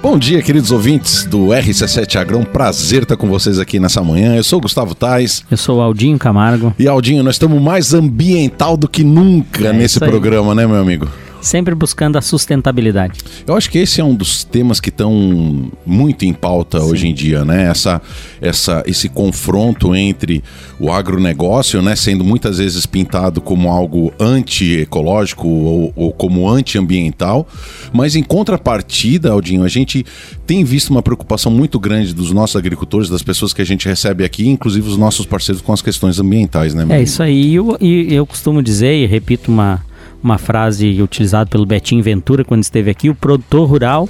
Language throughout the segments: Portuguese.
Bom dia, queridos ouvintes do RC7 Agrão. Prazer estar com vocês aqui nessa manhã. Eu sou o Gustavo Tais. Eu sou o Aldinho Camargo. E Aldinho, nós estamos mais ambiental do que nunca É nesse programa, né, meu amigo? Sempre buscando a sustentabilidade. Eu acho que esse é um dos temas que estão muito em pauta hoje em dia, né? Essa, essa, esse confronto entre o agronegócio, né, sendo muitas vezes pintado como algo anti-ecológico ou, ou como anti-ambiental, mas em contrapartida, Aldinho, a gente tem visto uma preocupação muito grande dos nossos agricultores, das pessoas que a gente recebe aqui, inclusive os nossos parceiros com as questões ambientais, né? meu É isso aí. E eu, e eu costumo dizer, e repito uma, uma frase utilizada pelo Betinho Ventura quando esteve aqui: o produtor rural,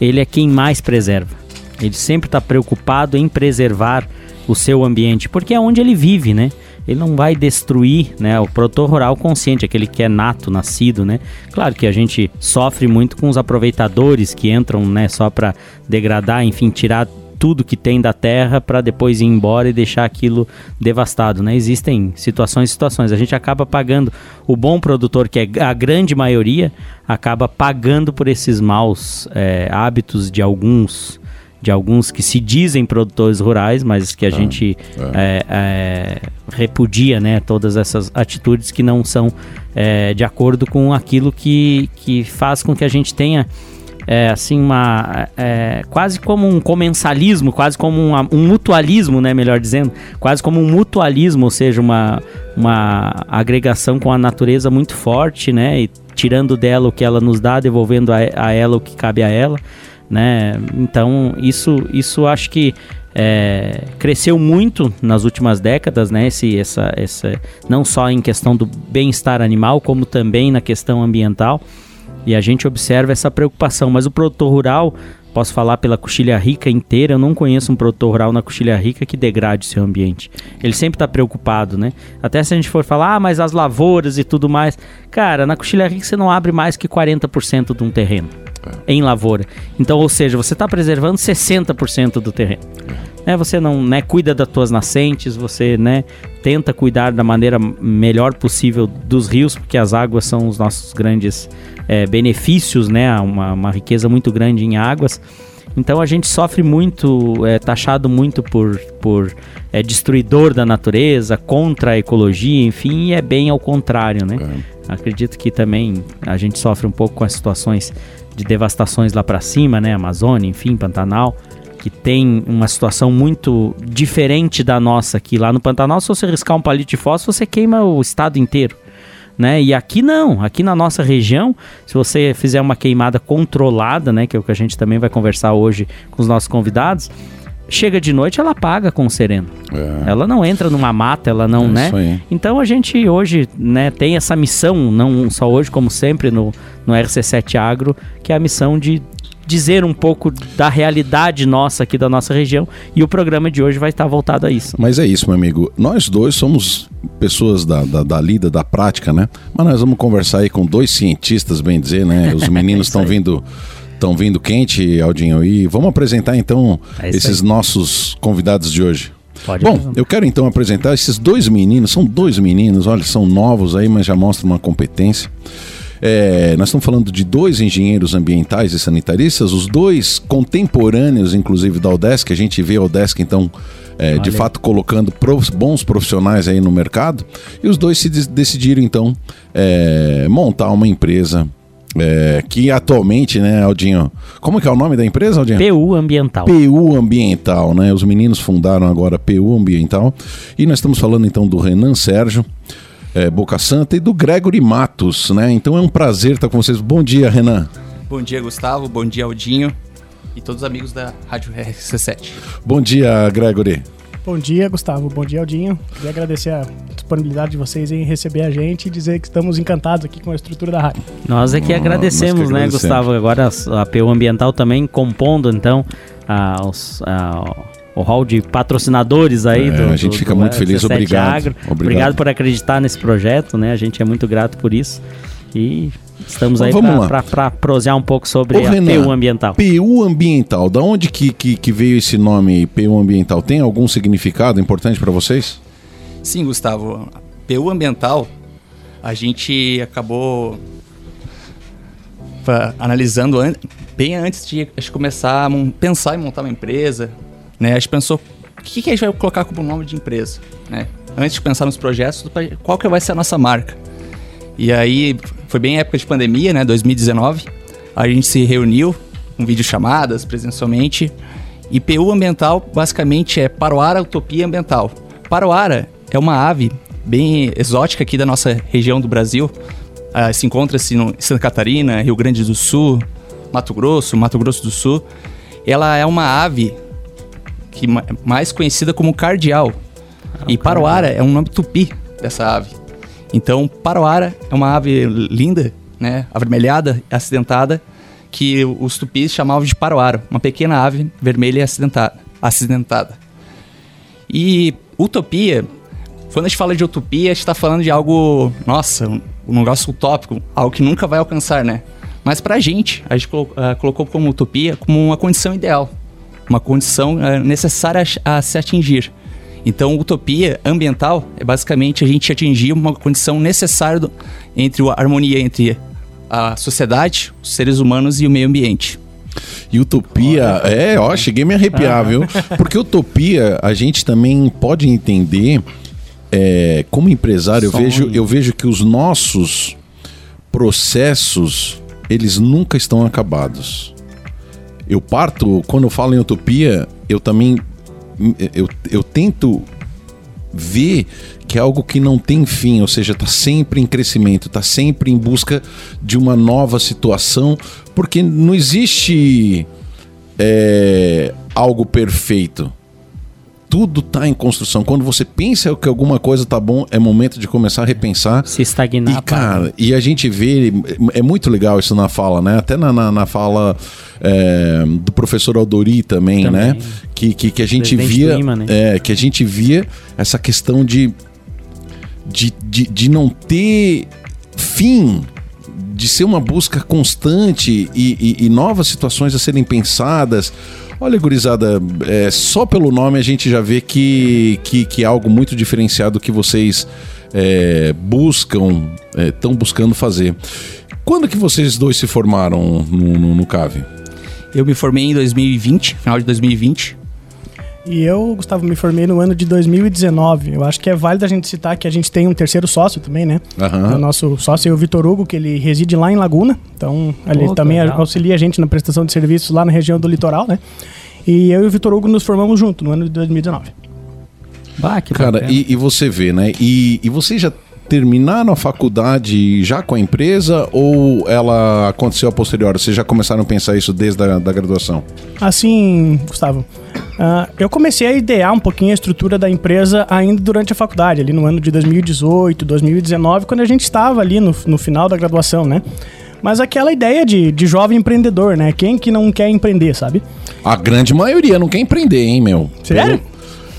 ele é quem mais preserva. Ele sempre está preocupado em preservar o seu ambiente, porque é onde ele vive, né? Ele não vai destruir, né? O produtor rural consciente, aquele que é nato, nascido, né? Claro que a gente sofre muito com os aproveitadores que entram, né? Só para degradar, enfim, tirar tudo que tem da terra para depois ir embora e deixar aquilo devastado, né? Existem situações e situações. A gente acaba pagando o bom produtor, que é a grande maioria, acaba pagando por esses maus é, hábitos de alguns de alguns que se dizem produtores rurais, mas que a gente é, é, repudia, né? Todas essas atitudes que não são é, de acordo com aquilo que, que faz com que a gente tenha é, assim uma é, quase como um comensalismo, quase como um, um mutualismo, né, melhor dizendo, quase como um mutualismo, ou seja, uma, uma agregação com a natureza muito forte, né, e tirando dela o que ela nos dá, devolvendo a, a ela o que cabe a ela, né. Então isso isso acho que é, cresceu muito nas últimas décadas, né? Esse, essa, essa, não só em questão do bem-estar animal, como também na questão ambiental. E a gente observa essa preocupação. Mas o produtor rural, posso falar pela Coxilha Rica inteira, eu não conheço um produtor rural na Coxilha Rica que degrade seu ambiente. Ele sempre está preocupado, né? Até se a gente for falar, ah, mas as lavouras e tudo mais. Cara, na Coxilha Rica você não abre mais que 40% de um terreno em lavoura. Então, ou seja, você está preservando 60% do terreno. Né, você não né, cuida das tuas nascentes, você né, tenta cuidar da maneira melhor possível dos rios, porque as águas são os nossos grandes é, benefícios, né, uma, uma riqueza muito grande em águas. Então a gente sofre muito, é taxado muito por, por é, destruidor da natureza, contra a ecologia, enfim, e é bem ao contrário, né? Acredito que também a gente sofre um pouco com as situações de devastações lá para cima, né? Amazônia, enfim, Pantanal, que tem uma situação muito diferente da nossa aqui. Lá no Pantanal, se você riscar um palito de fósforo, você queima o estado inteiro. Né? E aqui não, aqui na nossa região, se você fizer uma queimada controlada, né, que é o que a gente também vai conversar hoje com os nossos convidados, chega de noite ela apaga com o sereno. É. Ela não entra numa mata, ela não, É né? isso aí. Então a gente hoje, né, tem essa missão, não só hoje como sempre no, no RC7 Agro, que é a missão de dizer um pouco da realidade nossa aqui da nossa região e o programa de hoje vai estar voltado a isso. Mas é isso, meu amigo. Nós dois somos pessoas da, da, da lida, da prática, né? Mas nós vamos conversar aí com dois cientistas, bem dizer, né? Os meninos estão aí. vindo. Estão vindo quente, Aldinho, e vamos apresentar então É esses nossos convidados de hoje. Pode Bom, eu quero então apresentar esses dois meninos, são dois meninos, olha, são novos aí, mas já mostram uma competência. É, nós estamos falando de dois engenheiros ambientais e sanitaristas, os dois contemporâneos, inclusive, da Odesc. A gente vê a Odesc, então, é, de fato, colocando prof- bons profissionais aí no mercado. E os dois se decidiram, então, é, montar uma empresa é, que atualmente, né, Aldinho? Como que é o nome da empresa, Aldinho? PU ambiental. PU Ambiental, né? Os meninos fundaram agora PU Ambiental. E nós estamos falando então do Renan Sérgio, é, Boca Santa, e do Gregory Matos, né? Então é um prazer estar com vocês. Bom dia, Renan. Bom dia, Gustavo. Bom dia, Aldinho. E todos os amigos da Rádio RC7. Bom dia, Gregory. Bom dia, Gustavo. Bom dia, Aldinho. Queria agradecer a disponibilidade de vocês em receber a gente e dizer que estamos encantados aqui com a estrutura da rádio. Nós é que Ah, agradecemos, que né. Gustavo? Agora a PU Ambiental também compondo, então, a- os- a- o hall de patrocinadores aí É, do a gente do- fica do muito feliz, 17 obrigado. Agro. Obrigado. Obrigado por acreditar nesse projeto, né? A gente é muito grato por isso. E estamos Bom, aí vamos lá. para prosear um pouco sobre Ô, a Renan, PU Ambiental. PU Ambiental, da onde que, que, que veio esse nome PU Ambiental? Tem algum significado importante para vocês? Sim, Gustavo. PU Ambiental, a gente acabou analisando an- bem antes de começar a pensar em montar uma empresa, né? A gente pensou, o que, que a gente vai colocar como nome de empresa, né? Antes de pensar nos projetos, qual que vai ser a nossa marca? E aí, foi bem época de pandemia, né? 2019. A gente se reuniu com videochamadas presencialmente. E PU ambiental, basicamente, é Paroara Utopia Ambiental. Paroara é uma ave bem exótica aqui da nossa região do Brasil. Ah, se encontra-se em Santa Catarina, Rio Grande do Sul, Mato Grosso, Mato Grosso do Sul. Ela é uma ave que ma- mais conhecida como cardial. e Paroara é um nome tupi dessa ave. Então, Paroara é uma ave linda, né, avermelhada, acidentada, que os tupis chamavam de Paroara, uma pequena ave vermelha e acidentada. acidentada. E utopia, quando a gente fala de utopia, a gente está falando de algo, nossa, um, negócio utópico, algo que nunca vai alcançar, né? Mas pra gente, a gente ah, colocou como utopia como uma condição ideal, uma condição ah, necessária a se atingir. Então, utopia ambiental é basicamente a gente atingir uma condição necessária do- entre a harmonia entre a sociedade, os seres humanos e o meio ambiente. E utopia, é, ó, cheguei a me arrepiar, viu? Porque utopia, a gente também pode entender, é, como empresário, eu vejo, eu vejo que os nossos processos, eles nunca estão acabados. Eu parto, quando eu falo em utopia, eu também, eu, eu tento ver que é algo que não tem fim, ou seja, está sempre em crescimento, está sempre em busca de uma nova situação, porque não existe é, algo perfeito. Tudo está em construção. Quando você pensa que alguma coisa tá bom, é momento de começar a repensar. Se estagnar. E, cara, e a gente vê, é muito legal isso na fala, né? Até na, na, na fala é, do professor Aldori também, Também. né? Que, que, que a gente Presidente via. do IMA, né? É, que a gente via essa questão de, de, de, de não ter fim, de ser uma busca constante e, e- e novas situações a serem pensadas. Olha, gurizada, é, só pelo nome a gente já vê que, que, que é algo muito diferenciado que vocês é, buscam, estão buscando fazer. Quando que vocês dois se formaram no, no, no CAV? Eu me formei em 2020, final de 2020. E eu, Gustavo, me formei no ano de 2019. Eu acho que é válido a gente citar que a gente tem um terceiro sócio também, né? Aham. O nosso sócio é o Vitor Hugo, que ele reside lá em Laguna. Então, ele também legal. auxilia a gente na prestação de serviços lá na região do litoral, né? E eu e o Vitor Hugo nos formamos junto no ano de 2019. Bah, que Cara, e, e você vê, né? E, e vocês já terminaram a faculdade já com a empresa ou ela aconteceu a posteriori? Vocês já começaram a pensar isso desde a da graduação? Assim, Gustavo, ah, eu comecei a idear um pouquinho a estrutura da empresa ainda durante a faculdade, ali no ano de 2018, 2019, quando a gente estava ali no, no final da graduação, né? Mas aquela ideia de, de jovem empreendedor, né? Quem que não quer empreender, sabe? A grande maioria não quer empreender, hein, meu? Sério?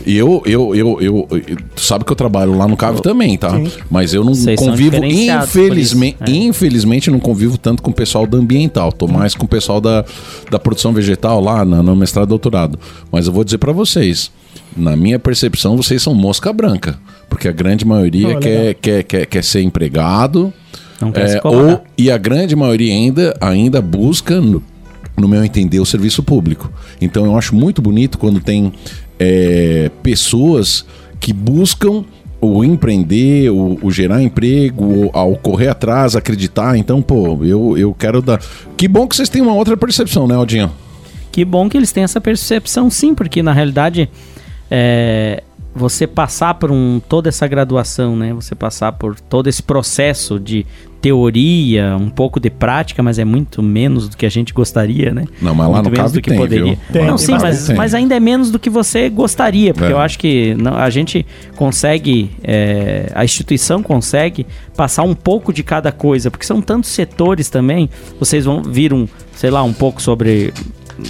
E eu, eu, eu, eu, tu sabe que eu trabalho lá no CAV também, tá? Sim. Mas eu não Vocês convivo, por infelizmente, é. infelizmente, não convivo tanto com o pessoal da ambiental. Tô mais com o pessoal da, da produção vegetal lá na- no mestrado e doutorado. Mas eu vou dizer pra vocês, na minha percepção, vocês são mosca branca. Porque a grande maioria Oh, quer, quer, quer, quer ser empregado. Não quer é, se ou, e a grande maioria ainda, ainda busca, no, no meu entender, o serviço público. Então eu acho muito bonito quando tem é, pessoas que buscam o empreender, o, o gerar emprego, ao correr atrás, acreditar. Então, pô, eu, eu quero dar. Que bom que vocês têm uma outra percepção, né, Aldinho? Que bom que eles têm essa percepção, sim, porque na realidade é, você passar por um, toda essa graduação, né? Você passar por todo esse processo de teoria, um pouco de prática, mas é muito menos do que a gente gostaria, né? Não, mas lá muito no menos caso do que tem, poderia. viu? Tem, não, sim, mas, mas ainda é menos do que você gostaria, porque É. eu acho que não, a gente consegue, é, a instituição consegue passar um pouco de cada coisa, porque são tantos setores também. Vocês vão vir um, sei lá, um pouco sobre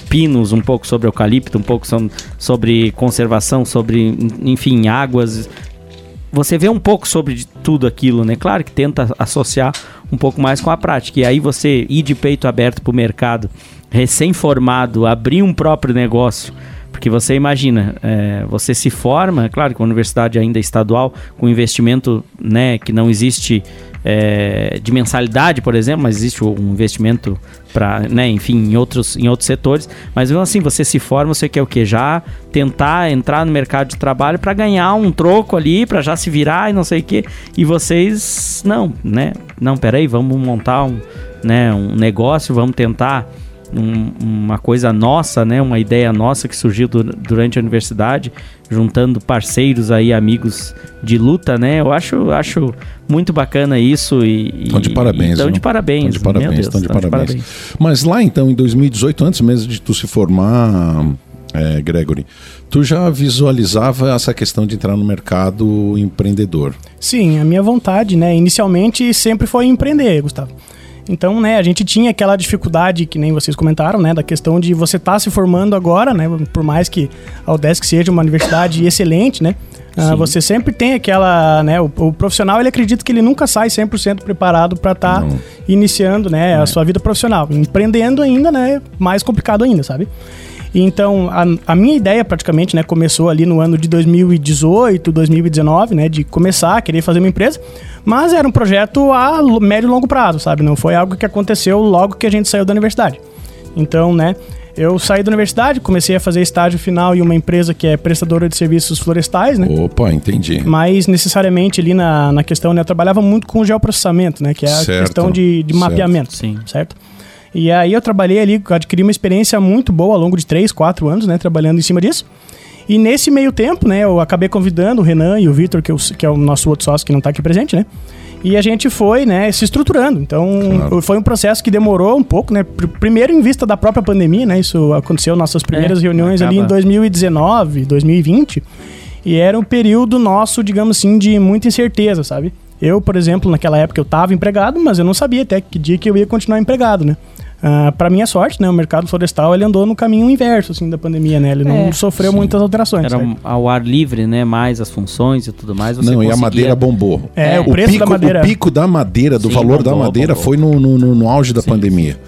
pinos, um pouco sobre eucalipto, um pouco so- sobre conservação, sobre, enfim, águas. Você vê um pouco sobre tudo aquilo, né? Claro que tenta associar um pouco mais com a prática. E aí você ir de peito aberto para o mercado, recém-formado, abrir um próprio negócio, Porque você imagina, é, você se forma, claro que a universidade ainda é estadual, com investimento né, que não existe é, de mensalidade, por exemplo, mas existe um investimento para, né, enfim, em outros, em outros setores. Mas assim, você se forma, você quer o quê? Já tentar entrar no mercado de trabalho para ganhar um troco ali, para já se virar e não sei o quê. E vocês, não, né? Não, peraí, vamos montar um, né, um negócio, vamos tentar um, uma coisa nossa, né, uma ideia nossa que surgiu du durante a universidade, juntando parceiros aí, amigos de luta, né? Eu acho, acho muito bacana isso e estão de parabéns. Estão de parabéns. De parabéns, estão de, de, parabéns. Mas lá então, em 2018, antes mesmo de tu se formar, é, Gregory, tu já visualizava essa questão de entrar no mercado empreendedor? Sim, a minha vontade, né, inicialmente sempre foi empreender, Gustavo. Então, né, a gente tinha aquela dificuldade que nem vocês comentaram, né, da questão de você estar tá se formando agora, né, por mais que a UDESC seja uma universidade excelente, né, uh, você sempre tem aquela, né, o, o, profissional ele acredita que ele nunca sai 100% preparado para estar tá iniciando, né, é. a sua vida profissional. Empreendendo ainda, né, mais complicado ainda, sabe? Então, a, a, minha ideia praticamente, né, começou ali no ano de 2018, 2019, né, de começar a querer fazer uma empresa, mas era um projeto a médio e longo prazo, sabe? Não foi algo que aconteceu logo que a gente saiu da universidade. Então, né, eu saí da universidade, comecei a fazer estágio final em uma empresa que é prestadora de serviços florestais, né? Opa, entendi. Mas necessariamente ali na, na questão, né, eu trabalhava muito com geoprocessamento, né? Que é a certo, questão de, de mapeamento, Sim. certo? E aí eu trabalhei ali, adquiri uma experiência muito boa ao longo de 3, 4 anos, né? Trabalhando em cima disso. E nesse meio tempo, né, eu acabei convidando o Renan e o Vitor, que, que, é o nosso outro sócio que não está aqui presente, né? E a gente foi, né, se estruturando. Então, claro. foi um processo que demorou um pouco, né? Primeiro em vista da própria pandemia, né? Isso aconteceu nossas primeiras é, reuniões acaba. ali em 2019, 2020. E era um período nosso, digamos assim, de muita incerteza, sabe? Eu, por exemplo, naquela época eu estava empregado, mas eu não sabia até que dia que eu ia continuar empregado, né? Uh, ah, para minha sorte, né, o mercado florestal ele andou no caminho inverso assim da pandemia, né? Ele não é, sofreu sim. muitas alterações. Era um, ao ar livre, né? Mais as funções e tudo mais. não, conseguia... e a madeira bombou. É, é. o, o, preço pico, da madeira. O pico da madeira, do sim, valor bombou, da madeira, bombou. foi no, no, no, auge da sim, pandemia.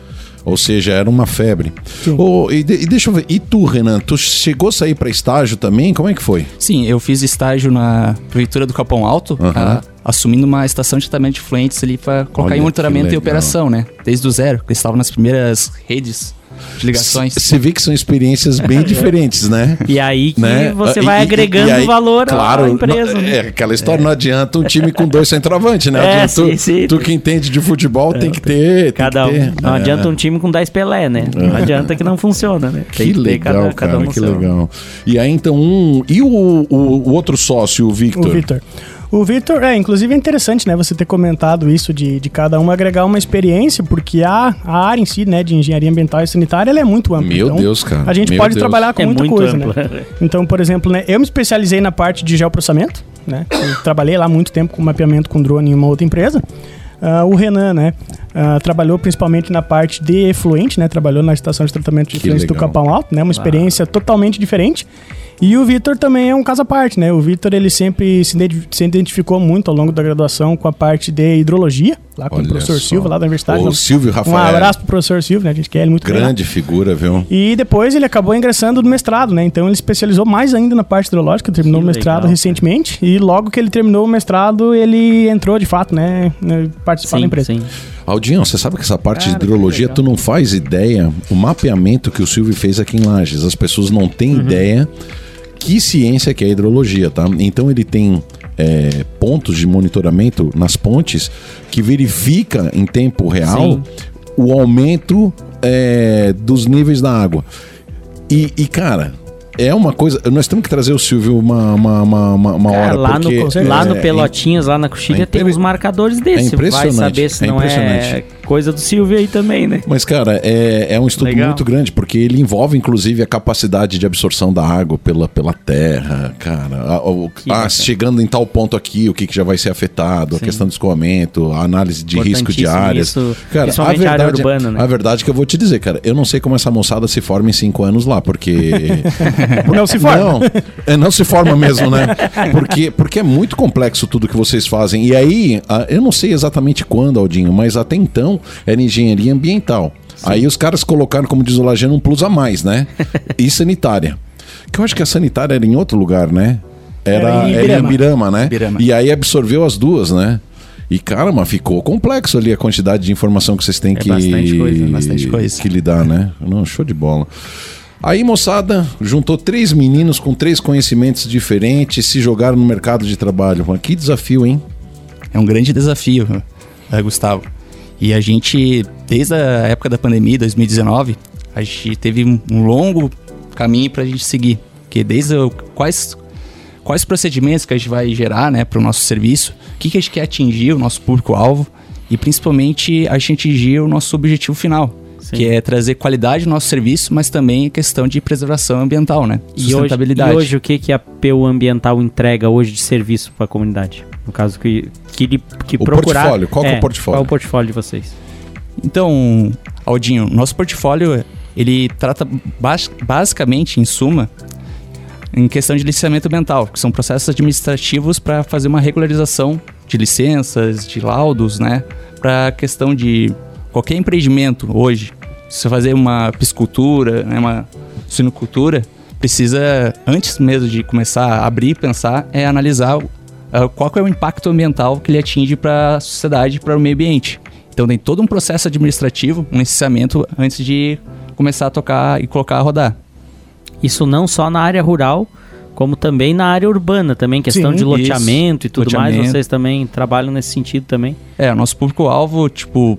Ou seja, era uma febre. Oh, e, de, e, deixa eu ver, e tu, Renan, tu chegou a sair para estágio também? Como é que foi? Sim, eu fiz estágio na Prefeitura do Capão Alto, uh -huh. assumindo uma estação de tratamento de fluentes ali para colocar Olha, em monitoramento e operação, né? Desde o zero, porque estavam nas primeiras redes de ligações. Você vê que são experiências bem diferentes, né? E aí que né? você vai e, agregando e aí, valor claro, à empresa. Não, né? É aquela história, é. não adianta um time com dois centroavantes, né? É, sim, tu, sim. tu, que entende de futebol tem que ter. Cada um. Ter, não é. adianta um time com 10 Pelé, né? Não adianta que não funciona, né? Tem que, que legal, cada, cara, cada um que legal. E aí então um. E o, o, o outro sócio, o Victor? O Victor. O Victor, é, inclusive é interessante, né, você ter comentado isso de, de cada um agregar uma experiência, porque a, a área em si, né, de engenharia ambiental e sanitária, ela é muito ampla. Meu então, Deus, cara. A gente Meu pode Deus. trabalhar com é muita coisa, ampla. né? Então, por exemplo, né, eu me especializei na parte de geoprocessamento, né? Eu trabalhei lá muito tempo com mapeamento com drone em uma outra empresa. Uh, o Renan, né, uh, trabalhou principalmente na parte de efluente, né, trabalhou na estação de tratamento de efluentes do Capão Alto, né, uma experiência ah. totalmente diferente. E o Vitor também é um caso à parte, né? O Vitor ele sempre se, se, identificou muito ao longo da graduação com a parte de hidrologia, lá com Olha o professor só. Silva, lá da universidade. O Silvio Rafael. Um abraço pro professor Silvio, né? A gente quer ele muito Grande figura, viu? E depois ele acabou ingressando no mestrado, né? Então ele especializou mais ainda na parte hidrológica, terminou que o mestrado legal, recentemente. E logo que ele terminou o mestrado, ele entrou de fato, né? Participar sim, da empresa. Sim. Aldinho, você sabe que essa parte Cara, de hidrologia, tu não faz ideia o mapeamento que o Silvio fez aqui em Lages. As pessoas não têm uhum. ideia que ciência que é a hidrologia, tá? Então ele tem é, pontos de monitoramento nas pontes que verifica em tempo real Sim. o aumento é, dos níveis da água. E, e, cara, é uma coisa. Nós temos que trazer o Silvio uma, uma, uma, uma Cara, hora. Lá, porque, no, lá no é, Pelotinhas, lá na Coxilha, é tem uns marcadores desses. É impressionante. Vai saber se é não é coisa do Silvio aí também, né? Mas, cara, é, é um estudo Legal. muito grande, porque ele envolve, inclusive, a capacidade de absorção da água pela, pela terra, cara. A, a, chegando em tal ponto aqui, o que, que já vai ser afetado, Sim. a questão do escoamento, a análise de risco de áreas. Isso, cara, a verdade, área urbana, né? A verdade é que eu vou te dizer, cara, eu não sei como essa moçada se forma em cinco anos lá, porque. não se forma. Não, é, não se forma mesmo, né? Porque, porque é muito complexo tudo que vocês fazem. E aí, eu não sei exatamente quando, Aldinho, mas até então era engenharia ambiental. Sim. Aí os caras colocaram, como diz o Lajano, um plus a mais, né? e sanitária. Que eu acho que a sanitária era em outro lugar, né? Era, Era em era em Ibirama. Ibirama, né? Ibirama. E aí absorveu as duas, né? E caramba, ficou complexo ali a quantidade de informação que vocês têm É que, bastante coisa, bastante coisa. que lidar, né? Não, show de bola. Aí, moçada, juntou três meninos com três conhecimentos diferentes, se jogaram no mercado de trabalho. Que desafio, hein? É um grande desafio, eh, Gustavo. E a gente, desde a época da pandemia, 2019, a gente teve um longo caminho para a gente seguir. Que desde o- quais quais procedimentos que a gente vai gerar, né, para o nosso serviço, o que, que a gente quer atingir, o nosso público-alvo e principalmente a gente atingir o nosso objetivo final, Sim. que é trazer qualidade no nosso serviço, mas também a questão de preservação ambiental, né, E hoje, sustentabilidade. e hoje o que, que a PU Ambiental entrega hoje de serviço para a comunidade? No caso que, que, ele- que O procurar... portfólio, qual que é o portfólio? Qual é o portfólio de vocês? Então, Aldinho, nosso portfólio ele trata bas- basicamente, em suma, em questão de licenciamento ambiental, que são processos administrativos para fazer uma regularização de licenças, de laudos, né? Para questão de qualquer empreendimento hoje, se você fazer uma piscicultura, né, uma suinocultura, precisa, antes mesmo de começar a abrir e pensar, é analisar ah, qual é o impacto ambiental que ele atinge para a sociedade, para o meio ambiente. Então tem todo um processo administrativo, um licenciamento antes de começar a tocar e colocar a rodar. Isso não só na área rural, como também na área urbana também, questão Sim, de loteamento e tudo mais, Loteamento. vocês também trabalham nesse sentido também. É, o nosso público-alvo, tipo,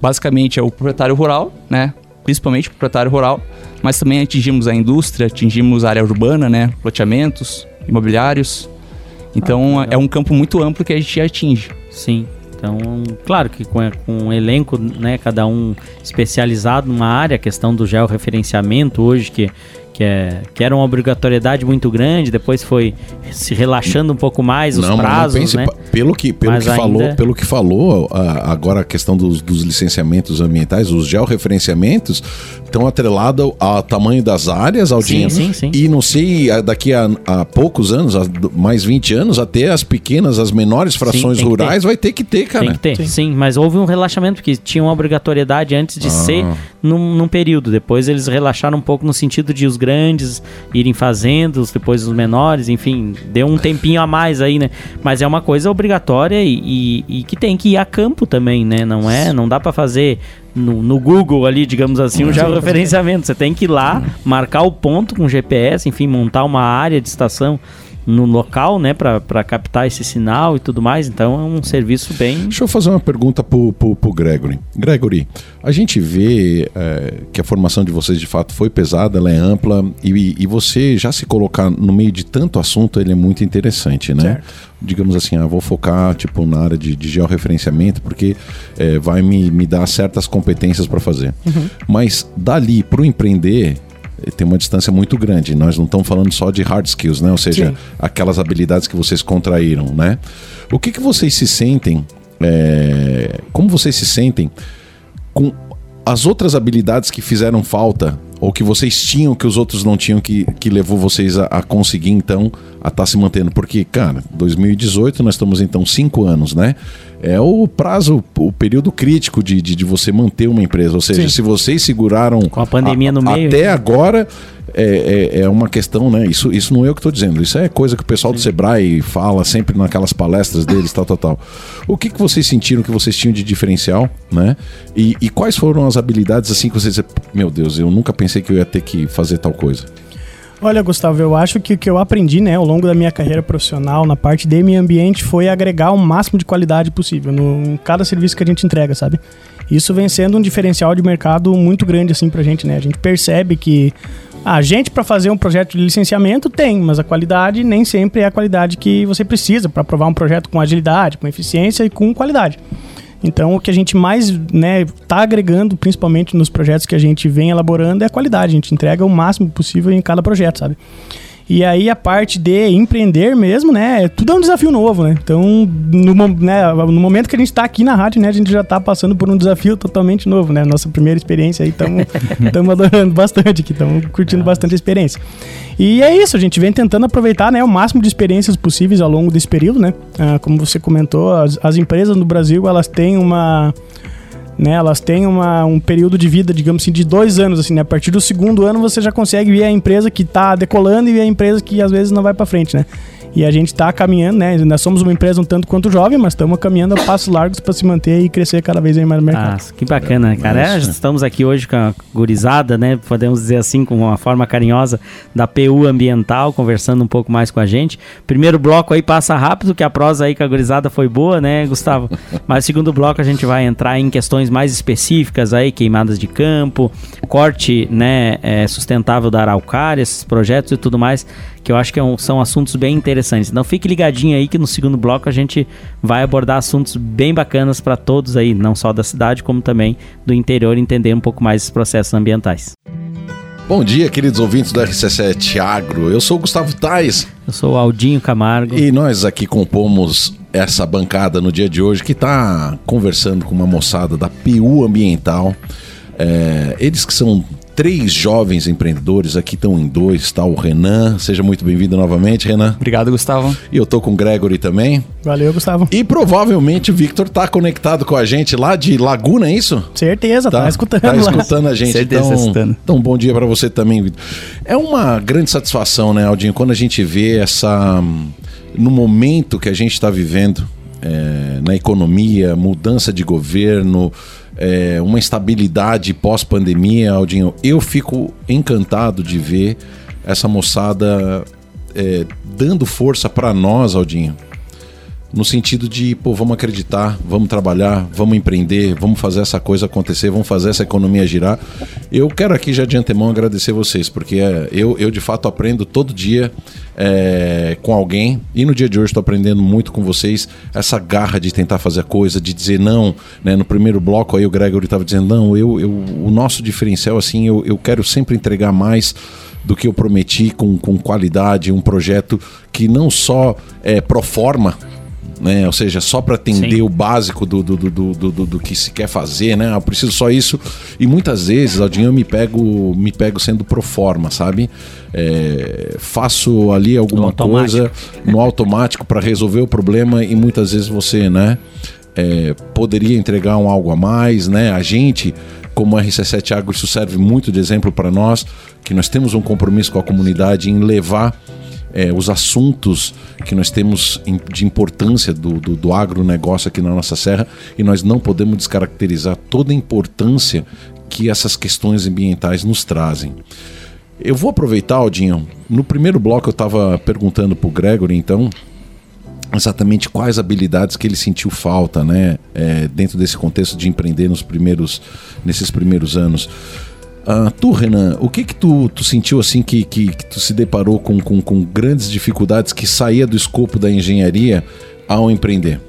basicamente é o proprietário rural, né? Principalmente o proprietário rural, mas também atingimos a indústria, atingimos a área urbana, né? Loteamentos, imobiliários. Então Ah, é um campo muito amplo que a gente atinge. Sim. Então, claro que com, com um elenco, né, cada um especializado numa área, a questão do georreferenciamento hoje, que, que, é, que era uma obrigatoriedade muito grande, depois foi se relaxando um pouco mais os prazos, pense, né? Pelo que, pelo Mas que falou, ainda- pelo que falou, a- agora a questão dos, dos licenciamentos ambientais, os georreferenciamentos, estão atrelados ao tamanho das áreas, Aldinho. Sim, sim, sim. E não sei, a- daqui a, a poucos anos, a- mais 20 anos, até as pequenas, as menores frações que rurais vai ter que ter, cara. Tem que ter, Sim. sim. mas houve um relaxamento, porque tinha uma obrigatoriedade antes de Ah. ser num, num período. Depois eles relaxaram um pouco no sentido de os grandes irem fazendo, os- depois os menores, enfim, deu um tempinho a mais aí, né? Mas é uma coisa obrigatória e, e- e que tem que ir a campo também, né? Não é, não dá pra fazer no, no Google ali, digamos assim, um georreferenciamento. Você tem que ir lá, marcar o ponto com GPS, enfim, montar uma área de estação no local, né, Pra pra captar esse sinal e tudo mais. Então é um serviço bem Deixa eu fazer uma pergunta pro, pro, pro Gregory. Gregory, a gente vê é, que a formação de vocês de fato foi pesada, ela é ampla, e, e você já se colocar no meio de tanto assunto, ele é muito interessante, né? Certo. Digamos assim, ah, vou focar tipo na área de, de georreferenciamento, porque é, vai me, me dar certas competências para fazer. Mas dali pro empreender. Tem uma distância muito grande. Nós não estamos falando só de hard skills, né? Ou seja, Sim. aquelas habilidades que vocês contraíram, né? O que, que vocês se sentem? é, como vocês se sentem com as outras habilidades que fizeram falta ou que vocês tinham que os outros não tinham que, que levou vocês a, a conseguir então a estar se mantendo? Porque, cara, 2018 nós estamos então cinco anos, né? É o prazo, o período crítico de, de, de você manter uma empresa. Ou seja, Sim. se vocês seguraram Com a pandemia no meio. até agora é, é, é uma questão, né? Isso, isso não é eu que estou dizendo, isso é coisa que o pessoal do Sebrae fala sempre naquelas palestras deles, tal, tal, tal. O que, que vocês sentiram que vocês tinham de diferencial, né? E, e quais foram as habilidades assim que vocês, meu Deus, eu nunca pensei que eu ia ter que fazer tal coisa. Olha, Gustavo, eu acho que o que eu aprendi, né, ao longo da minha carreira profissional na parte de meio ambiente foi agregar o máximo de qualidade possível no, em cada serviço que a gente entrega, sabe? Isso vem sendo um diferencial de mercado muito grande assim pra gente, né? A gente percebe que a gente para fazer um projeto de licenciamento tem, mas a qualidade nem sempre é a qualidade que você precisa para aprovar um projeto com agilidade, com eficiência e com qualidade. Então, o que a gente mais né, tá agregando, principalmente nos projetos que a gente vem elaborando, é a qualidade. A gente entrega o máximo possível em cada projeto, sabe? E aí a parte de empreender mesmo, né? Tudo é um desafio novo, né? Então, no, né, no momento que a gente está aqui na rádio, né? A gente já está passando por um desafio totalmente novo, né? Nossa primeira experiência aí, estamos adorando bastante aqui, estamos curtindo bastante a experiência. E é isso, a gente vem tentando aproveitar né, o máximo de experiências possíveis ao longo desse período, né? Ah, como você comentou, as, as empresas no Brasil, elas têm uma né? Elas têm uma, um período de vida, digamos assim, de dois anos, assim, né? A partir do segundo ano você já consegue ver a empresa que está decolando e a empresa que às vezes não vai para frente, né? E a gente está caminhando, né? Nós somos uma empresa um tanto quanto jovem, mas estamos caminhando a passos largos para se manter e crescer cada vez mais no mercado. Ah, que bacana, cara. É, estamos aqui hoje com a gurizada, né? Podemos dizer assim, com uma forma carinhosa, da PU Ambiental, conversando um pouco mais com a gente. Primeiro bloco aí passa rápido, que a prosa aí com a gurizada foi boa, né, Gustavo? Mas segundo bloco a gente vai entrar em questões mais específicas aí, queimadas de campo, corte, né, é, sustentável da araucária, esses projetos e tudo mais que eu acho que é um, são assuntos bem interessantes. Então fique ligadinho aí que no segundo bloco a gente vai abordar assuntos bem bacanas para todos aí, não só da cidade, como também do interior, entender um pouco mais esses processos ambientais. Bom dia, queridos ouvintes do RC7 Agro. Eu sou o Gustavo Tais. Eu sou o Aldinho Camargo. E nós aqui compomos essa bancada no dia de hoje que está conversando com uma moçada da PU Ambiental. É, eles que são três jovens empreendedores, aqui estão em dois, está o Renan. Seja muito bem-vindo novamente, Renan. Obrigado, Gustavo. E eu tô com o Gregory também. Valeu, Gustavo. E provavelmente o Victor tá conectado com a gente lá de Laguna, é isso? Certeza, tá, tá escutando. Tá escutando a gente. Certeza, então, escutando. então, bom dia para você também, Victor. É uma grande satisfação, né, Aldinho, quando a gente vê essa... No momento que a gente está vivendo, é, na economia, mudança de governo, é, uma estabilidade pós-pandemia, Aldinho, eu fico encantado de ver essa moçada é, dando força para nós, Aldinho, no sentido de, pô, vamos acreditar, vamos trabalhar, vamos empreender, vamos fazer essa coisa acontecer, vamos fazer essa economia girar. Eu quero aqui já de antemão agradecer vocês, porque é, eu, eu de fato aprendo todo dia é, com alguém, e no dia de hoje estou aprendendo muito com vocês, essa garra de tentar fazer a coisa, de dizer não, né? No primeiro bloco aí o Gregory estava dizendo, não, eu, eu, o nosso diferencial, assim, eu, eu quero sempre entregar mais do que eu prometi com, com qualidade, um projeto que não só é pro forma, né? Ou seja, só para atender Sim. o básico do do, do, do, do, do, que se quer fazer, né? Eu preciso só isso. E muitas vezes, Aldinho, eu me pego, me pego sendo pro forma, sabe? É, faço ali alguma no coisa no automático para resolver o problema e muitas vezes você, né? É, poderia entregar um algo a mais, né? A gente, como RC7 Agro, isso serve muito de exemplo para nós, que nós temos um compromisso com a comunidade em levar é, os assuntos que nós temos de importância do, do, do agronegócio aqui na nossa serra e nós não podemos descaracterizar toda a importância que essas questões ambientais nos trazem. Eu vou aproveitar, Aldinho, no primeiro bloco eu estava perguntando para o Gregory, então, exatamente quais habilidades que ele sentiu falta, né, é, dentro desse contexto de empreender nos primeiros, nesses primeiros anos. Uh, tu, Renan, o que que tu, tu sentiu assim que, que, que, tu se deparou com, com, com grandes dificuldades que saía do escopo da engenharia ao empreender?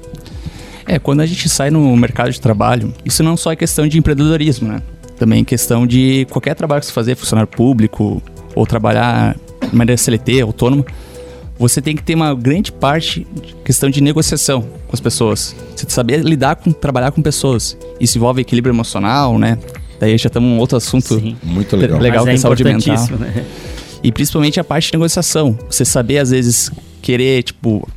É, quando a gente sai no mercado de trabalho, isso não só é questão de empreendedorismo, né? Também é questão de qualquer trabalho que você fazer, funcionário público ou trabalhar de maneira CLT, autônomo, você tem que ter uma grande parte de questão de negociação com as pessoas. Você saber lidar com, trabalhar com pessoas. Isso envolve equilíbrio emocional, né? Daí já estamos um outro assunto Sim. muito legal, legal que é, é saúde mental. Né? E principalmente a parte de negociação. Você saber, às vezes, querer, tipo,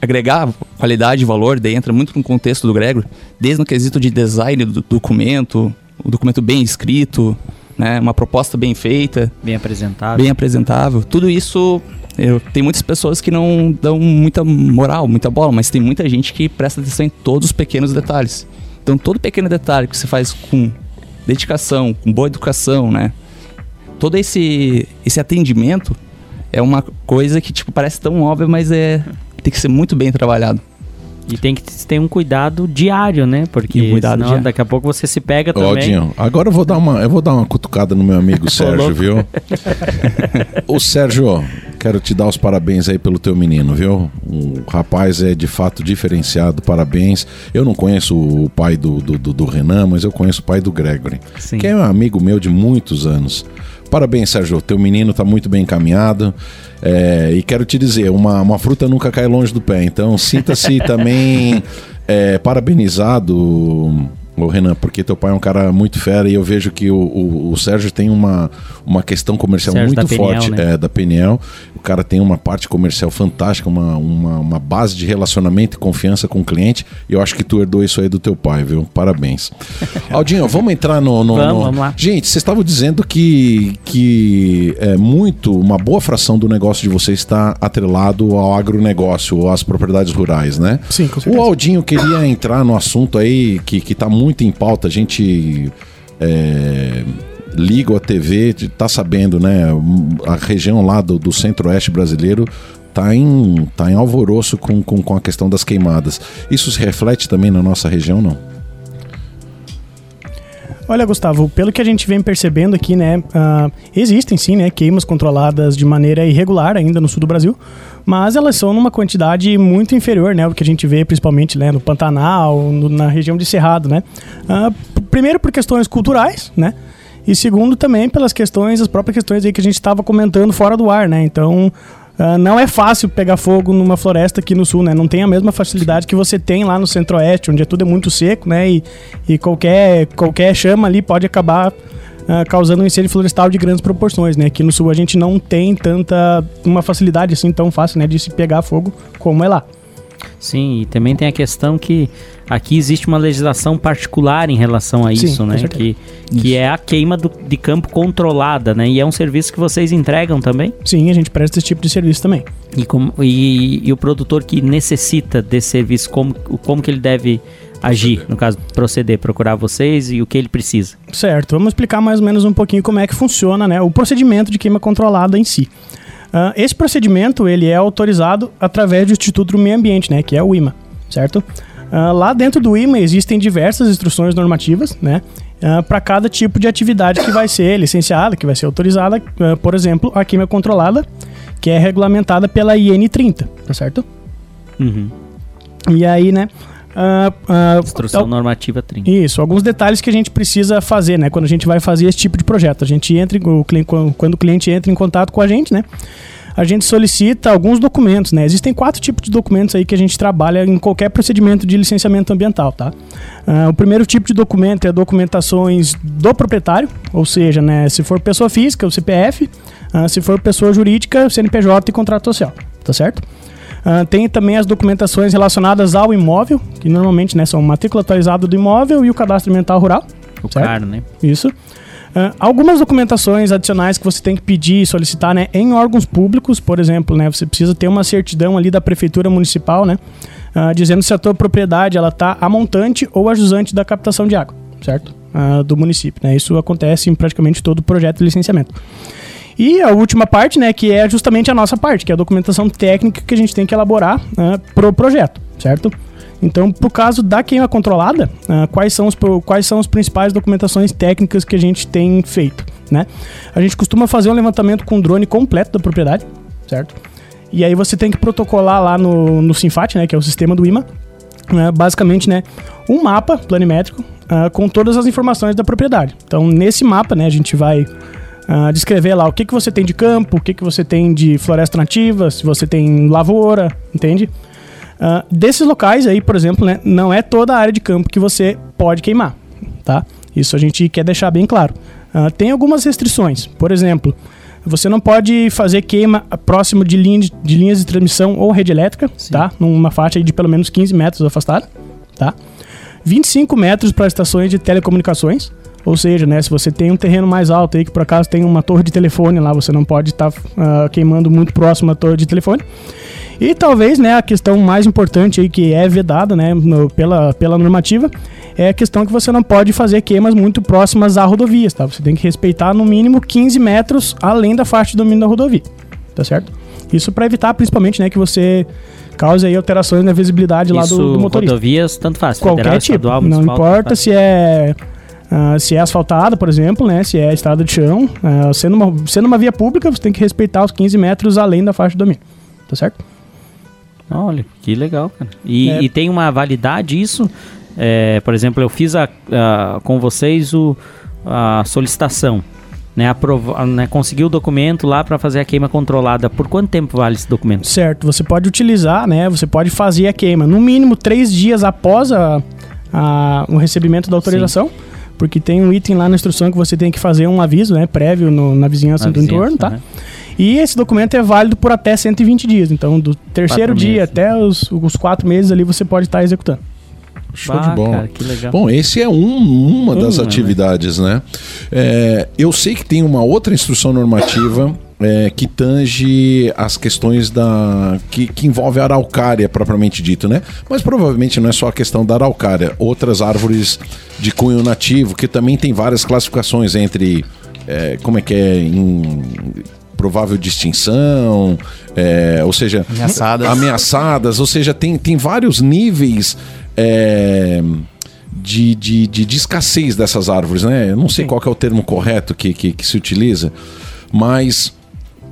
agregar qualidade e valor, daí entra muito no contexto do Gregor, desde no quesito de design do documento, o documento bem escrito, né, uma proposta bem feita. Bem apresentável. Bem apresentável. Tudo isso, eu, tem muitas pessoas que não dão muita moral, muita bola, mas tem muita gente que presta atenção em todos os pequenos detalhes. Então, todo pequeno detalhe que você faz com dedicação, com boa educação, né? Todo esse, esse atendimento é uma coisa que, tipo, parece tão óbvia, mas é tem que ser muito bem trabalhado. E tem que ter um cuidado diário, né? Porque cuidado senão, diário. daqui a pouco você se pega também. Odinho, agora eu vou dar uma, eu vou dar uma cutucada no meu amigo Sérgio, viu? Ô Sérgio, quero te dar os parabéns aí pelo teu menino, viu? O rapaz é de fato diferenciado, parabéns. Eu não conheço o pai do, do, do, Renan, mas eu conheço o pai do Gregory, Sim. que é um amigo meu de muitos anos. Parabéns, Sérgio. Teu menino está muito bem encaminhado. É, e quero te dizer, uma, uma fruta nunca cai longe do pé. Então sinta-se também é, parabenizado Ô Renan, porque teu pai é um cara muito fera e eu vejo que o, o, o Sérgio tem uma, uma questão comercial Sérgio muito Peniel, forte né? é, da Peniel. O cara tem uma parte comercial fantástica, uma, uma, uma base de relacionamento e confiança com o cliente. E eu acho que tu herdou isso aí do teu pai, viu? Parabéns. Aldinho, vamos entrar no. no- Vamos, no- vamos lá. Gente, vocês estavam dizendo que, que é muito, uma boa fração do negócio de vocês está atrelado ao agronegócio, ou às propriedades rurais, né? Sim, com O certeza. Aldinho queria entrar no assunto aí que, que tá muito em pauta. A gente é, liga a TV, tá sabendo, né? A região lá do, do centro-oeste brasileiro tá em, tá em alvoroço com, com, com a questão das queimadas. Isso se reflete também na nossa região, não? Olha, Gustavo, pelo que a gente vem percebendo aqui, né, ah, existem sim, né, queimas controladas de maneira irregular ainda no sul do Brasil, mas elas são numa quantidade muito inferior, né, do que a gente vê principalmente, né, no Pantanal, no- na região de Cerrado, né. P- primeiro por questões culturais, né, e segundo também pelas questões, as próprias questões aí que a gente estava comentando fora do ar, né, então... ah, não é fácil pegar fogo numa floresta aqui no sul, né? Não tem a mesma facilidade que você tem lá no centro-oeste, onde é tudo é muito seco, né? E, e qualquer, qualquer chama ali pode acabar ah, causando um incêndio florestal de grandes proporções, né? Aqui no sul a gente não tem tanta uma facilidade assim tão fácil, né, de se pegar fogo como é lá. Sim, e também tem a questão que aqui existe uma legislação particular em relação a Sim, isso, com né? Que, que é a queima do- de campo controlada, né? E é um serviço que vocês entregam também. Sim, a gente presta esse tipo de serviço também. E, como, e, e o produtor que necessita desse serviço, como, como que ele deve agir, no caso, proceder, procurar vocês e o que ele precisa. Certo, vamos explicar mais ou menos um pouquinho como é que funciona né, o procedimento de queima controlada em si. Ah, esse procedimento ele é autorizado através do Instituto do Meio Ambiente, né, que é o IMA, certo? Ah, lá dentro do IMA existem diversas instruções normativas, né, para cada tipo de atividade que vai ser licenciada, que vai ser autorizada, ah, por exemplo, a queima controlada, que é regulamentada pela IN 30, tá certo? Uhum. E aí, né? Instrução al- normativa 30. isso, alguns detalhes que a gente precisa fazer, né? Quando a gente vai fazer esse tipo de projeto. A gente entra, o cliente, quando o cliente entra em contato com a gente, né? A gente solicita alguns documentos, né? Existem quatro tipos de documentos aí que a gente trabalha em qualquer procedimento de licenciamento ambiental, tá? Ah, o primeiro tipo de documento é documentações do proprietário, ou seja, né? Se for pessoa física, o CPF, se for pessoa jurídica, o CNPJ e contrato social, tá certo? Ah, tem também as documentações relacionadas ao imóvel, que normalmente né, são matrícula atualizada do imóvel e o cadastro ambiental rural. O certo? Né? Isso. Ah, algumas documentações adicionais que você tem que pedir e solicitar né, em órgãos públicos, por exemplo, né, você precisa ter uma certidão ali da prefeitura municipal, né, ah, dizendo se a tua propriedade ela está a montante ou a jusante da captação de água, certo? Ah, do município. Né? Isso acontece em praticamente todo o projeto de licenciamento. E a última parte, né, que é justamente a nossa parte, que é a documentação técnica que a gente tem que elaborar ah, pro projeto, certo? Então, pro caso da queima controlada, ah, quais, são os, quais são as principais documentações técnicas que a gente tem feito, né? A gente costuma fazer um levantamento com drone completo da propriedade, certo? E aí você tem que protocolar lá no, no Sinfat, né, que é o sistema do IMA, né, basicamente, né, um mapa planimétrico ah, com todas as informações da propriedade. Então, nesse mapa, né, a gente vai ah, descrever lá o que, que você tem de campo, o que, que você tem de floresta nativa, se você tem lavoura, entende? Ah, desses locais aí, por exemplo, né, não é toda a área de campo que você pode queimar, tá? Isso a gente quer deixar bem claro. Ah, tem algumas restrições, por exemplo, você não pode fazer queima próximo de, linha de, de linhas de transmissão ou rede elétrica, tá? Numa faixa de pelo menos 15 metros afastada, tá? 25 metros para estações de telecomunicações, ou seja, né, se você tem um terreno mais alto aí que por acaso tem uma torre de telefone lá, você não pode estar queimando muito próximo à torre de telefone. E talvez, né, a questão mais importante aí que é vedada, né, no- pela, pela normativa, é a questão que você não pode fazer queimas muito próximas a rodovias, tá? Você tem que respeitar no mínimo 15 metros além da faixa de domínio da rodovia, tá certo? Isso para evitar principalmente, né, que você cause aí alterações na visibilidade lá Isso, do, do motorista rodovias, tanto faz. qualquer federal, tipo. estadual, Não municipal, tanto importa se é ah, se é asfaltada, por exemplo, né? Se é estrada de chão, ah, sendo, uma, sendo uma via pública, você tem que respeitar os 15 metros além da faixa de domínio. Tá certo? Olha, que legal, cara. E, É. e tem uma validade isso? É, por exemplo, eu fiz a, a- com vocês o, a solicitação, né? Aprova, né? Consegui o documento lá para fazer a queima controlada. Por quanto tempo vale esse documento? Certo. Você pode utilizar, né? Você pode fazer a queima no mínimo três dias após a, a, o recebimento da autorização. Porque tem um item lá na instrução que você tem que fazer um aviso, né, prévio no- na vizinhança Na do vizinhança, entorno, tá? aham. E esse documento é válido por até 120 dias. Então, do terceiro Quatro dia meses. até os, os quatro meses ali, você pode estar executando. Show Bah, de bola. cara, que legal. Bom, esse é um- uma das Uma, né? atividades, né? É, eu sei que tem uma outra instrução normativa é, que tange as questões da que, que envolve a araucária propriamente dito, né? Mas provavelmente não é só a questão da araucária, outras árvores de cunho nativo que também tem várias classificações entre é, como é que é em provável de extinção, é, ou seja, Ameaçadas. ameaçadas, ou seja, tem, tem vários níveis é, de, de, de, de escassez dessas árvores, né? Eu não sei qual que é o termo correto que, que, que se utiliza, mas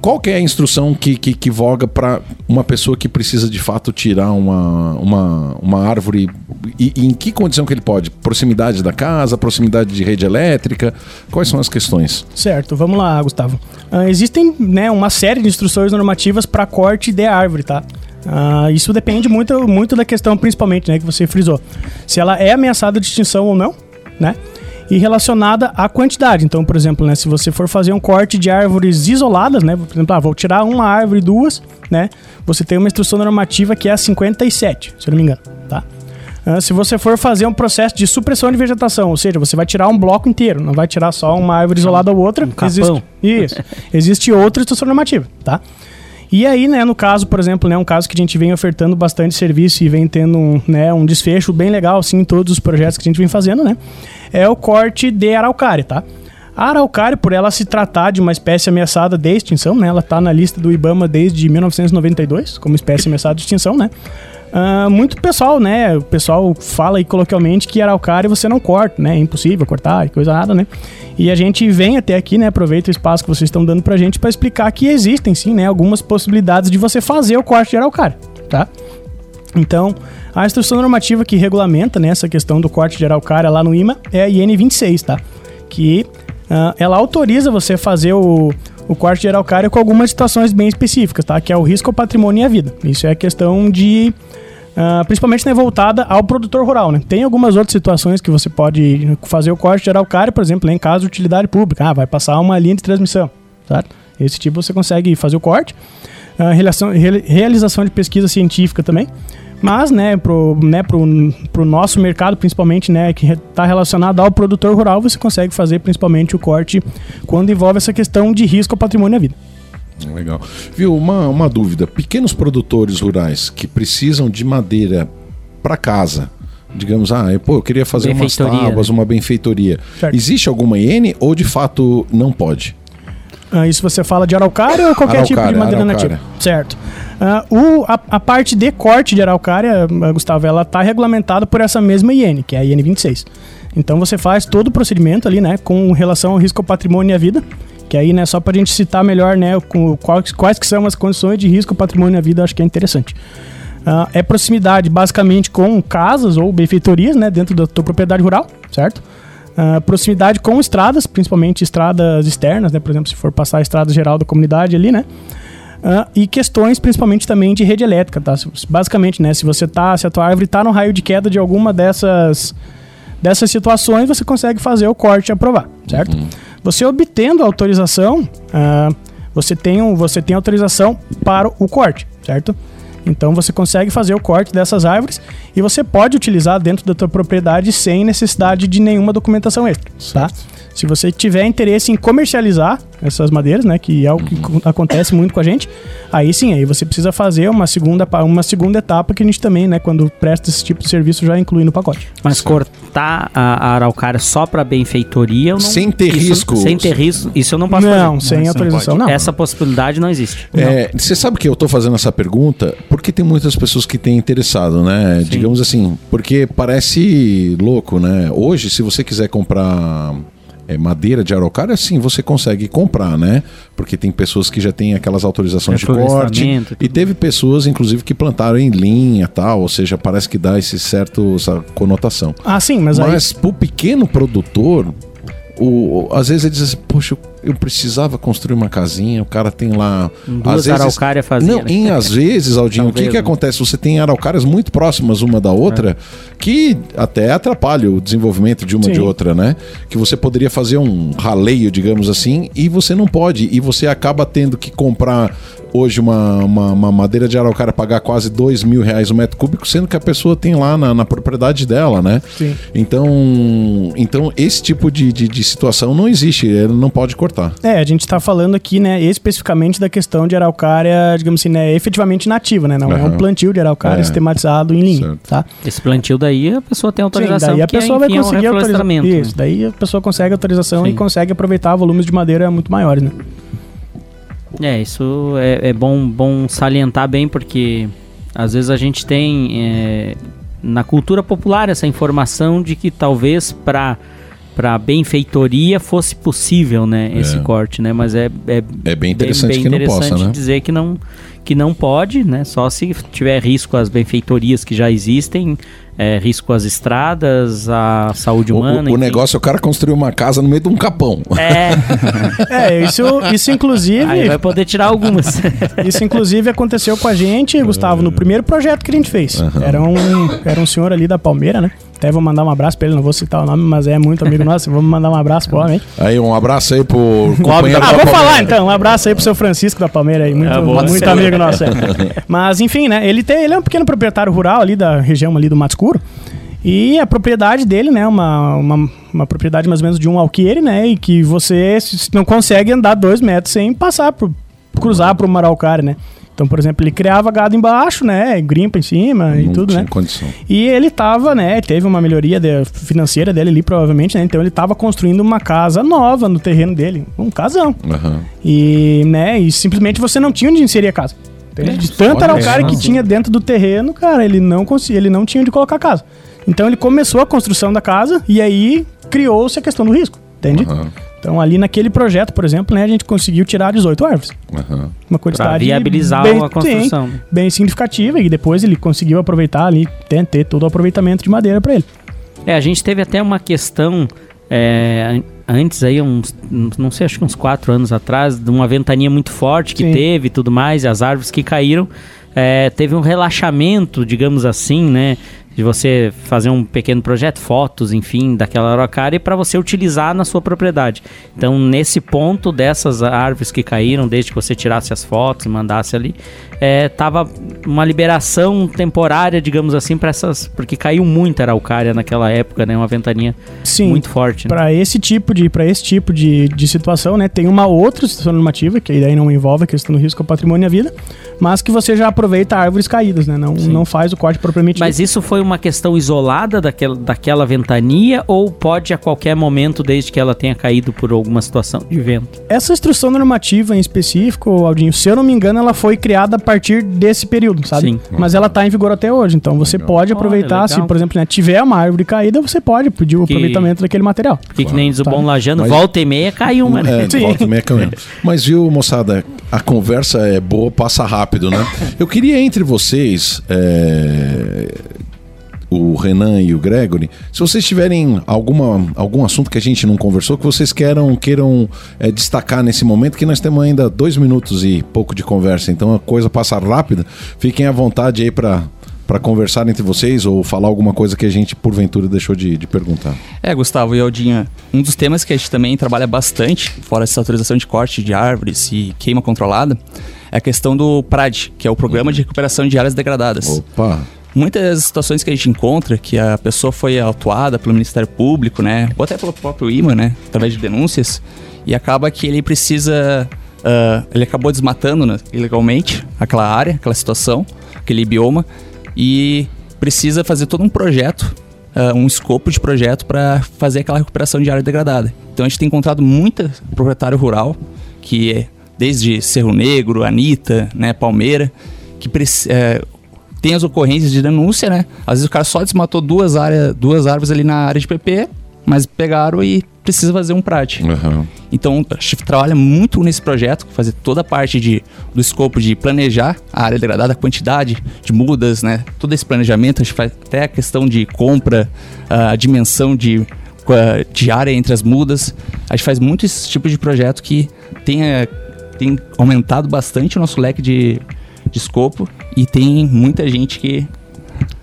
qual que é a instrução que, que, que voga para uma pessoa que precisa de fato tirar uma, uma, uma árvore e, e em que condição que ele pode? Proximidade da casa, proximidade de rede elétrica? Quais são as questões? Certo, vamos lá, Gustavo. Ah, existem né, uma série de instruções normativas para corte de árvore, tá? Ah, isso depende muito, muito da questão, principalmente, né, que você frisou. Se ela é ameaçada de extinção ou não, né? E relacionada à quantidade. Então, por exemplo, né, se você for fazer um corte de árvores isoladas, né? Por exemplo, ah, vou tirar uma árvore, duas, né? Você tem uma instrução normativa que é a 57, se eu não me engano, tá? Ah, se você for fazer um processo de supressão de vegetação, ou seja, você vai tirar um bloco inteiro, não vai tirar só uma árvore isolada ou outra. Um capão. existe, isso. existe outra instrução normativa, tá? E aí, né, no caso, por exemplo, né, um caso que a gente vem ofertando bastante serviço e vem tendo um, né, um desfecho bem legal, assim, em todos os projetos que a gente vem fazendo, né, é o corte de araucária, tá? A araucária, por ela se tratar de uma espécie ameaçada de extinção, né, ela tá na lista do IBAMA desde 1992 como espécie ameaçada de extinção, né, ah, muito pessoal, né? O pessoal fala aí coloquialmente que araucária você não corta, né? É impossível cortar coisa nada, né? E a gente vem até aqui, né? Aproveita o espaço que vocês estão dando pra gente para explicar que existem sim, né? Algumas possibilidades de você fazer o corte de araucária, tá? Então, a instrução normativa que regulamenta né, essa questão do corte de araucária lá no IMA é a IN 26, tá? Que ah, ela autoriza você fazer o, o corte de araucária com algumas situações bem específicas, tá? Que é o risco ao patrimônio e à vida. Isso é questão de ah, principalmente né, voltada ao produtor rural. Né? Tem algumas outras situações que você pode fazer o corte de araucária, por exemplo, né, em caso de utilidade pública. Ah, vai passar uma linha de transmissão. Certo? Esse tipo você consegue fazer o corte. Ah, realização, re- realização de pesquisa científica também. Mas, né, pro, né, pro, pro nosso mercado, principalmente, né, que está relacionado ao produtor rural, você consegue fazer principalmente o corte quando envolve essa questão de risco ao patrimônio e à vida. Legal. Viu, uma, uma dúvida. Pequenos produtores rurais que precisam de madeira para casa, digamos, ah, eu, pô, eu queria fazer umas Benfeitoria, tábuas, né? uma benfeitoria. Certo. Existe alguma IN ou de fato não pode? Ah, isso você fala de araucária ou qualquer tipo de Araucária, madeira araucária. nativa? Certo. Ah, o, a, a parte de corte de araucária, ah, Gustavo, ela está regulamentada por essa mesma IN, que é a IN 26. Então você faz todo o procedimento ali, né, com relação ao risco ao patrimônio e à vida, que aí, né, só para a gente citar melhor, né, com quais, quais que são as condições de risco patrimônio e vida, acho que é interessante. Ah, é proximidade basicamente com casas ou benfeitorias, né, dentro da tua propriedade rural, certo? Ah, proximidade com estradas, principalmente estradas externas, né? Por exemplo, se for passar a estrada geral da comunidade ali, né? Ah, e questões principalmente também de rede elétrica, tá? Basicamente, né? Se você tá, se a tua árvore tá no raio de queda de alguma dessas dessas situações, você consegue fazer o corte e aprovar, certo? Você obtendo a autorização, ah, você tem um, você tem autorização para o corte, certo? Então você consegue fazer o corte dessas árvores e você pode utilizar dentro da tua propriedade sem necessidade de nenhuma documentação extra, tá? Se você tiver interesse em comercializar essas madeiras, né, que é o que co- acontece muito com a gente, aí sim, aí você precisa fazer uma segunda, uma segunda etapa que a gente também, né, quando presta esse tipo de serviço já inclui no pacote. Mas cortar a, a araucária só para benfeitoria, não, Sem ter isso- risco. Sem ter risco, isso eu não posso não, fazer. sem não autorização, pode. não. Essa possibilidade não existe. É, você sabe que eu tô fazendo essa pergunta porque tem muitas pessoas que têm interessado, né? Digamos assim, porque parece louco, né? Hoje, se você quiser comprar é, madeira de araucária, sim, você consegue comprar, né? Porque tem pessoas que já têm aquelas autorizações de corte. E teve pessoas, inclusive, que plantaram em linha tal, ou seja, parece que dá esse certo, essa conotação. Ah, sim, mas, aí Mas pro pequeno produtor, o, às vezes ele diz assim, poxa, eu precisava construir uma casinha, o cara tem lá. Duas às vezes, araucária fazia, Não, né? em às vezes, Aldinho, o que, que né? acontece? Você tem araucárias muito próximas uma da outra que até atrapalha o desenvolvimento de uma Sim. de outra, né? Que você poderia fazer um raleio, digamos assim, e você não pode. E você acaba tendo que comprar hoje uma, uma, uma madeira de araucária pagar quase dois mil reais o metro cúbico, sendo que a pessoa tem lá na, na propriedade dela, né? Sim. Então, então esse tipo de, de, de situação não existe, ele não pode cortar. É, a gente tá falando aqui, né, especificamente da questão de araucária, digamos assim, né, efetivamente nativa, né? Não é um plantio de araucária É. sistematizado em linha, Certo. tá? Esse plantio daí a pessoa tem Sim, autorização. daí a porque, pessoa enfim, vai conseguir é um autorização. reflorestamento, Isso, né? daí a pessoa consegue autorização Sim. e consegue aproveitar volumes de madeira muito maiores, né? É, isso é, é bom, bom salientar bem, porque às vezes a gente tem é, na cultura popular essa informação de que talvez para para benfeitoria fosse possível, né, esse É. corte, né? Mas é, é É bem interessante bem que não interessante possa, né? dizer que não que não pode, né? Só se tiver risco às benfeitorias que já existem, é, risco às estradas, à saúde humana. o, o negócio é o cara construir uma casa no meio de um capão. é, É, isso, isso inclusive, aí vai poder tirar algumas. isso inclusive aconteceu com a gente, Gustavo, no primeiro projeto que a gente fez. Aham. Era um, era um senhor ali da Palmeira, né? Até vou mandar um abraço pra ele, não vou citar o nome, mas é muito amigo nosso, vamos mandar um abraço pro homem. Aí um abraço aí pro companheiro Ah, da vou Palmeira. falar então. Um abraço aí pro seu Francisco da Palmeira aí. Muito, É, boa. muito amigo nosso. é. Mas, enfim, né? Ele, tem, ele é um pequeno proprietário rural ali da região ali do Mato Escuro. E a propriedade dele, né? Uma, uma, uma propriedade mais ou menos de um alqueire, né? E que você não consegue andar dois metros sem passar por cruzar por uma araucária, né? Então, por exemplo, ele criava gado embaixo, né? Grimpa em cima e Não tudo, tinha né? condição. E ele tava, né, teve uma melhoria de- financeira dele ali, provavelmente, né? Então ele tava construindo uma casa nova no terreno dele. Um casão. Aham. E, né, e simplesmente você não tinha onde inserir a casa. Entende? De tanta araucária só. que tinha dentro do terreno, cara, ele não conseguia, ele não tinha onde colocar a casa. Então ele começou a construção da casa e aí criou-se a questão do risco, entende? Aham. Então ali naquele projeto, por exemplo, né, a gente conseguiu tirar 18 árvores. Aham. Uma quantidade viabilizar bem, a construção. sim, bem significativa e depois ele conseguiu aproveitar ali, ter, ter todo o aproveitamento de madeira para ele. É, a gente teve até uma questão é, an- antes aí, uns, uns- não sei, acho que uns quatro anos atrás, de uma ventania muito forte que Sim. teve e tudo mais, e as árvores que caíram. é, teve um relaxamento, digamos assim, né? De você fazer um pequeno projeto, fotos, enfim, daquela araucária para você utilizar na sua propriedade. Então, nesse ponto dessas árvores que caíram, desde que você tirasse as fotos mandasse ali, é, tava uma liberação temporária, digamos assim, para essas. Porque caiu muita araucária naquela época, né? Uma ventania Sim. muito forte. Né? Para esse tipo de para esse tipo de, de situação, né, tem uma outra situação normativa que aí daí não envolve a questão do risco ao patrimônio e à vida, mas que você já aproveita árvores caídas, né? Não, não faz o corte propriamente Mas dito. isso foi uma questão isolada daquela, daquela ventania ou pode a qualquer momento, desde que ela tenha caído por alguma situação de vento? Essa instrução normativa em específico, Aldinho, se eu não me engano, ela foi criada a partir desse período, sabe? Sim. Mas ela tá em vigor até hoje, então você Legal. pode aproveitar, Olha, se por exemplo, né, tiver uma árvore caída, você pode pedir o Que- aproveitamento daquele material. Porque que nem diz o Tá. bom lajano, Mas- volta e meia cai uma, né? É, Sim. volta e meia caminhando. Mas viu, moçada, a conversa é boa, passa rápido, né? Eu queria entre vocês, é, o Renan e o Gregory, se vocês tiverem alguma, algum assunto que a gente não conversou, que vocês queiram, queiram é, destacar nesse momento, que nós temos ainda dois minutos e pouco de conversa, então a coisa passa rápida. Fiquem à vontade aí para para conversar entre vocês ou falar alguma coisa que a gente porventura deixou de, de perguntar. É, Gustavo e Aldinha, um dos temas que a gente também trabalha bastante, fora essa autorização de corte de árvores e queima controlada, é a questão do PRAD, que é o Programa de Recuperação de Áreas Degradadas. Opa! Muitas situações que a gente encontra que a pessoa foi autuada pelo Ministério Público, né, ou até pelo próprio IMA, né, através de denúncias, e acaba que ele precisa, ah, ele acabou desmatando né, ilegalmente aquela área, aquela situação, aquele bioma, e precisa fazer todo um projeto, ah, um escopo de projeto para fazer aquela recuperação de área degradada. Então a gente tem encontrado muita proprietário rural que é desde Cerro Negro, Anitta, né, Palmeira, que eh, tem as ocorrências de denúncia, né? Às vezes o cara só desmatou duas, áreas, duas árvores ali na área de PP, mas pegaram e precisa fazer um PRAT. Aham. Então a gente trabalha muito nesse projeto, fazer toda a parte de, do escopo de planejar a área degradada, a quantidade de mudas, né? Todo esse planejamento, a gente faz até a questão de compra, a dimensão de com a diária entre as mudas. A gente faz muito esse tipo de projeto que tem, tem aumentado bastante o nosso leque de, de escopo e tem muita gente que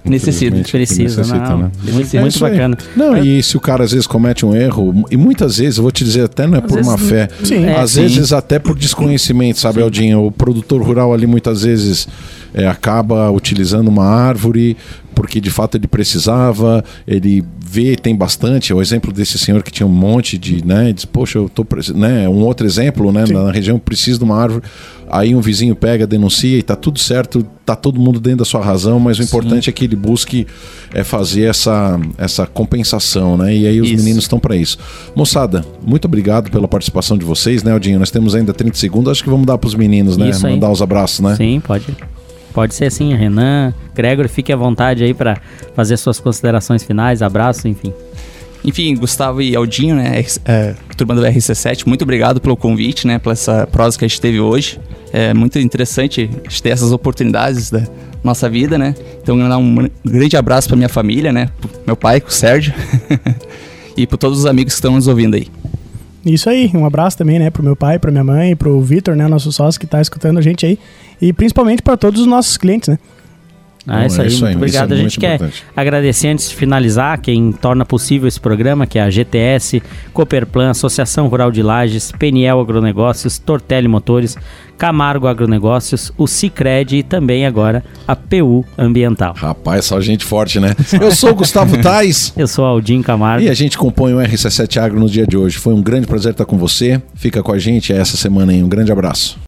necessita. Precisa, necessita, não. né? Muito, É muito aí. bacana. Não, e se o cara às vezes comete um erro, e muitas vezes, eu vou te dizer, até não é por vezes má não- fé, Sim. É, às sim. vezes até por desconhecimento, sabe, Aldinho? O produtor rural ali muitas vezes é, acaba utilizando uma árvore porque de fato ele precisava, ele vê, tem bastante, é o exemplo desse senhor que tinha um monte de, né, diz, poxa, eu tô, né, um outro exemplo, né, Sim. na região preciso de uma árvore, aí um vizinho pega, denuncia e tá tudo certo, tá todo mundo dentro da sua razão, mas o importante é que ele busque é, fazer essa, essa compensação, né, e aí os Isso. meninos estão para isso. Moçada, muito obrigado pela participação de vocês, né, Aldinho? Nós temos ainda 30 segundos, acho que vamos dar pros meninos, né, Isso aí. mandar os abraços, né? Sim, pode. Pode ser assim, Renan, Gregor, fique à vontade aí para fazer suas considerações finais, abraço, enfim. Enfim, Gustavo e Aldinho, né, é, turma do RC7, muito obrigado pelo convite, né, pela essa prosa que a gente teve hoje. É muito interessante a gente ter essas oportunidades da nossa vida, né. Então, mandar um grande abraço para minha família, né, pro meu pai, o Sérgio, e para todos os amigos que estão nos ouvindo aí. Isso aí, um abraço também, né, pro meu pai, pra minha mãe, pro Vitor, né, nosso sócio que tá escutando a gente aí. E principalmente para todos os nossos clientes, né? Ah, Bom, isso é aí, isso aí, muito isso é obrigado. a gente quer importante. agradecer antes de finalizar quem torna possível esse programa, que é a GTS, Cooperplan, Associação Rural de Lages, Peniel Agronegócios, Tortelli Motores, Camargo Agronegócios, o Cicred e também agora a PU Ambiental. Rapaz, só gente forte, né? Eu sou o Gustavo Tais. Eu sou Aldinho Camargo. E a gente compõe o RC7 Agro no dia de hoje. Foi um grande prazer estar com você. Fica com a gente essa semana aí. Um grande abraço.